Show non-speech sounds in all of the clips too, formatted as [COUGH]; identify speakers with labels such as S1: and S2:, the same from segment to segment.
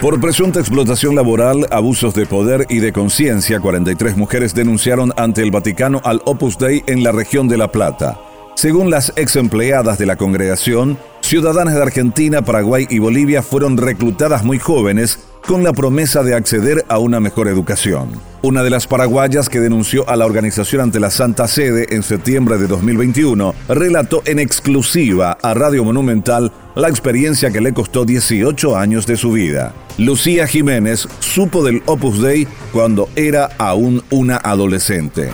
S1: Por presunta explotación laboral, abusos de poder y de conciencia, 43 mujeres denunciaron ante el Vaticano al Opus Dei en la región de La Plata. Según las ex empleadas de la congregación, ciudadanas de Argentina, Paraguay y Bolivia fueron reclutadas muy jóvenes con la promesa de acceder a una mejor educación. Una de las paraguayas que denunció a la organización ante la Santa Sede en septiembre de 2021 relató en exclusiva a Radio Monumental la experiencia que le costó 18 años de su vida. Lucía Jiménez supo del Opus Dei cuando era aún una adolescente.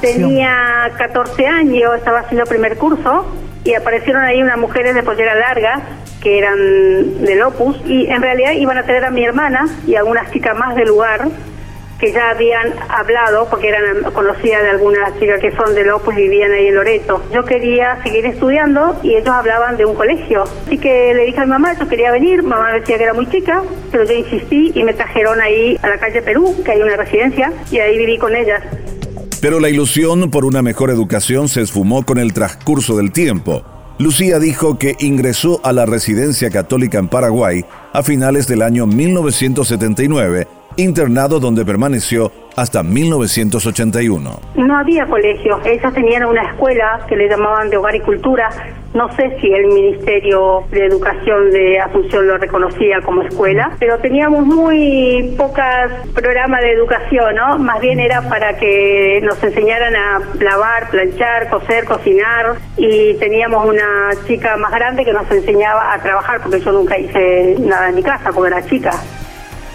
S2: Tenía 14 años, estaba haciendo primer curso y aparecieron ahí unas mujeres de pollera larga que eran del Opus y en realidad iban a tener a mi hermana y algunas chicas más del lugar que ya habían hablado porque eran conocidas de algunas chicas que son del Opus y vivían ahí en Loreto. Yo quería seguir estudiando y ellos hablaban de un colegio. Así que le dije a mi mamá, yo quería venir, mamá decía que era muy chica, pero yo insistí y me trajeron ahí a la calle Perú, que hay una residencia, y ahí viví con ellas.
S1: Pero la ilusión por una mejor educación se esfumó con el transcurso del tiempo. Lucía dijo que ingresó a la residencia católica en Paraguay a finales del año 1979, internado donde permaneció hasta 1981.
S2: No había colegio, ellas tenían una escuela que le llamaban de hogar y cultura. No sé si el Ministerio de Educación de Asunción lo reconocía como escuela, pero teníamos muy pocas programas de educación, ¿no? Más bien era para que nos enseñaran a lavar, planchar, coser, cocinar y teníamos una chica más grande que nos enseñaba a trabajar porque yo nunca hice nada en mi casa porque era chica.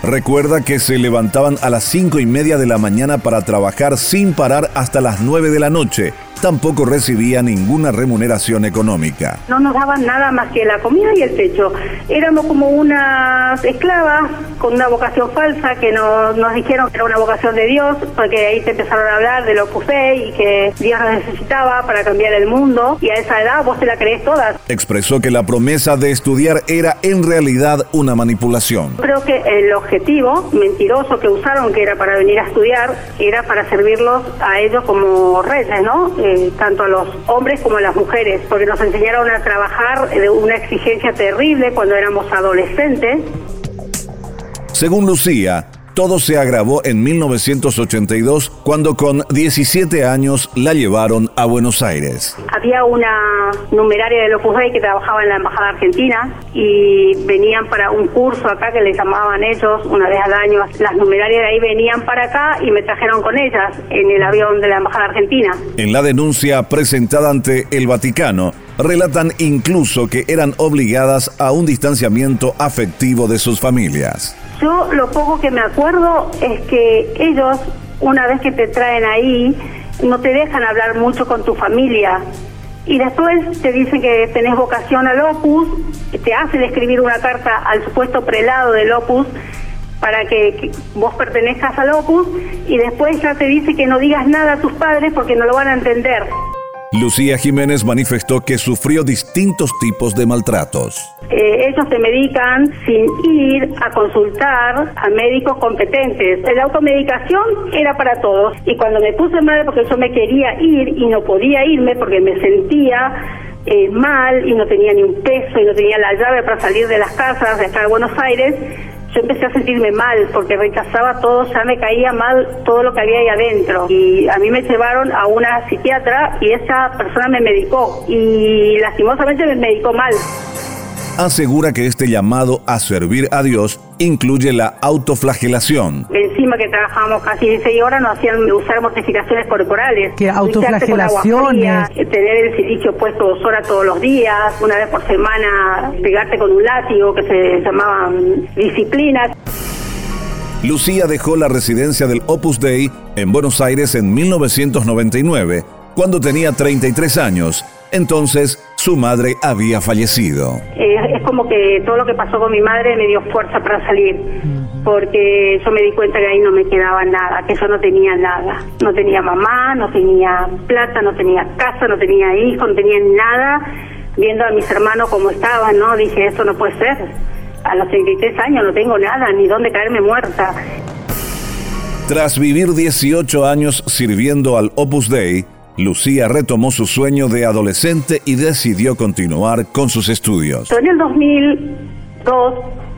S1: Recuerda que se levantaban a las cinco y media de la mañana para trabajar sin parar hasta las 9 de la noche tampoco recibía ninguna remuneración económica.
S2: No nos daban nada más que la comida y el techo. Éramos como unas esclavas con una vocación falsa que nos, nos dijeron que era una vocación de Dios, porque ahí se empezaron a hablar de lo que y que Dios nos necesitaba para cambiar el mundo y a esa edad vos te la crees todas.
S1: Expresó que la promesa de estudiar era en realidad una manipulación.
S2: Creo que el objetivo mentiroso que usaron, que era para venir a estudiar, era para servirlos a ellos como reyes, ¿no? Eh, tanto a los hombres como a las mujeres, porque nos enseñaron a trabajar de una exigencia terrible cuando éramos adolescentes.
S1: Según Lucía, todo se agravó en 1982 cuando con 17 años la llevaron a Buenos Aires.
S2: Había una numeraria de Dei que trabajaba en la Embajada Argentina y venían para un curso acá que les llamaban ellos una vez al año. Las numerarias de ahí venían para acá y me trajeron con ellas en el avión de la Embajada Argentina.
S1: En la denuncia presentada ante el Vaticano, relatan incluso que eran obligadas a un distanciamiento afectivo de sus familias.
S2: Yo lo poco que me acuerdo es que ellos, una vez que te traen ahí, no te dejan hablar mucho con tu familia. Y después te dicen que tenés vocación al opus, te hacen escribir una carta al supuesto prelado del opus para que, vos pertenezcas al opus y después ya te dice que no digas nada a tus padres porque no lo van a entender.
S1: Lucía Jiménez manifestó que sufrió distintos tipos de maltratos.
S2: Eh, ellos te medican sin ir a consultar a médicos competentes. La automedicación era para todos y cuando me puse mal porque yo me quería ir y no podía irme porque me sentía eh, mal y no tenía ni un peso y no tenía la llave para salir de las casas de acá de Buenos Aires, yo empecé a sentirme mal porque rechazaba todo, ya me caía mal todo lo que había ahí adentro. Y a mí me llevaron a una psiquiatra y esa persona me medicó y lastimosamente me medicó mal
S1: asegura que este llamado a servir a Dios incluye la autoflagelación.
S2: Encima que trabajamos casi 16 horas nos hacían usar mortificaciones corporales.
S3: ¿Qué autoflagelaciones?
S2: Tener el silicio puesto dos horas todos los días, una vez por semana pegarte con un látigo que se llamaban disciplinas.
S1: Lucía dejó la residencia del Opus Dei en Buenos Aires en 1999, cuando tenía 33 años. Entonces su madre había fallecido.
S2: Eh, es como que todo lo que pasó con mi madre me dio fuerza para salir, porque yo me di cuenta que ahí no me quedaba nada, que yo no tenía nada. No tenía mamá, no tenía plata, no tenía casa, no tenía hijos, no tenía nada. Viendo a mis hermanos como estaban, ¿no? Dije, esto no puede ser. A los 33 años no tengo nada, ni dónde caerme muerta.
S1: Tras vivir 18 años sirviendo al Opus Dei, Lucía retomó su sueño de adolescente y decidió continuar con sus estudios.
S2: En el 2002,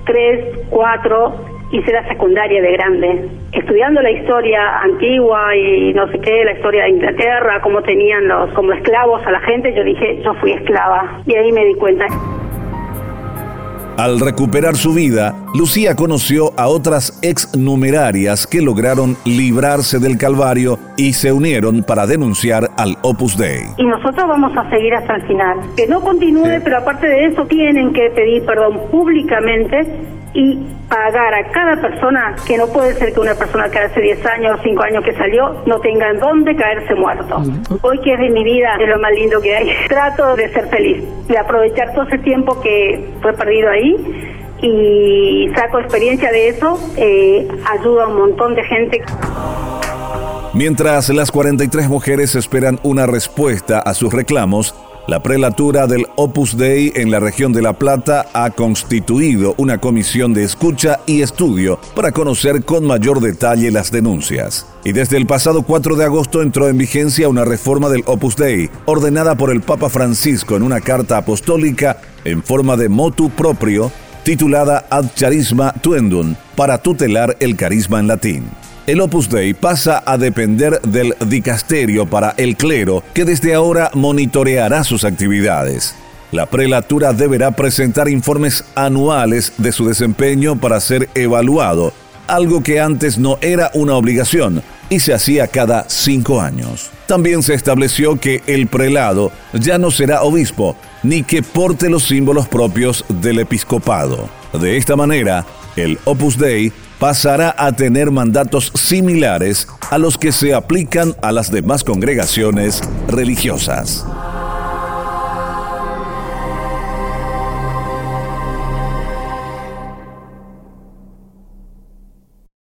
S2: 3, 4 hice la secundaria de grande, estudiando la historia antigua y no sé qué, la historia de Inglaterra, cómo tenían los como esclavos a la gente, yo dije, yo fui esclava y ahí me di cuenta.
S1: Al recuperar su vida, Lucía conoció a otras ex numerarias que lograron librarse del Calvario y se unieron para denunciar al Opus Dei.
S2: Y nosotros vamos a seguir hasta el final. Que no continúe, pero aparte de eso tienen que pedir perdón públicamente y pagar a cada persona, que no puede ser que una persona que hace 10 años o 5 años que salió no tenga en dónde caerse muerto. Hoy que es de mi vida, es lo más lindo que hay. [LAUGHS] Trato de ser feliz, de aprovechar todo ese tiempo que fue perdido ahí y saco experiencia de eso, eh, ayuda a un montón de gente.
S1: Mientras las 43 mujeres esperan una respuesta a sus reclamos, la prelatura del Opus Dei en la región de La Plata ha constituido una comisión de escucha y estudio para conocer con mayor detalle las denuncias. Y desde el pasado 4 de agosto entró en vigencia una reforma del Opus Dei, ordenada por el Papa Francisco en una carta apostólica en forma de motu propio, titulada Ad Charisma Tuendum, para tutelar el carisma en latín el Opus Dei pasa a depender del dicasterio para el clero, que desde ahora monitoreará sus actividades. La prelatura deberá presentar informes anuales de su desempeño para ser evaluado, algo que antes no era una obligación y se hacía cada cinco años. También se estableció que el prelado ya no será obispo, ni que porte los símbolos propios del episcopado. De esta manera, el Opus Dei pasará a tener mandatos similares a los que se aplican a las demás congregaciones religiosas.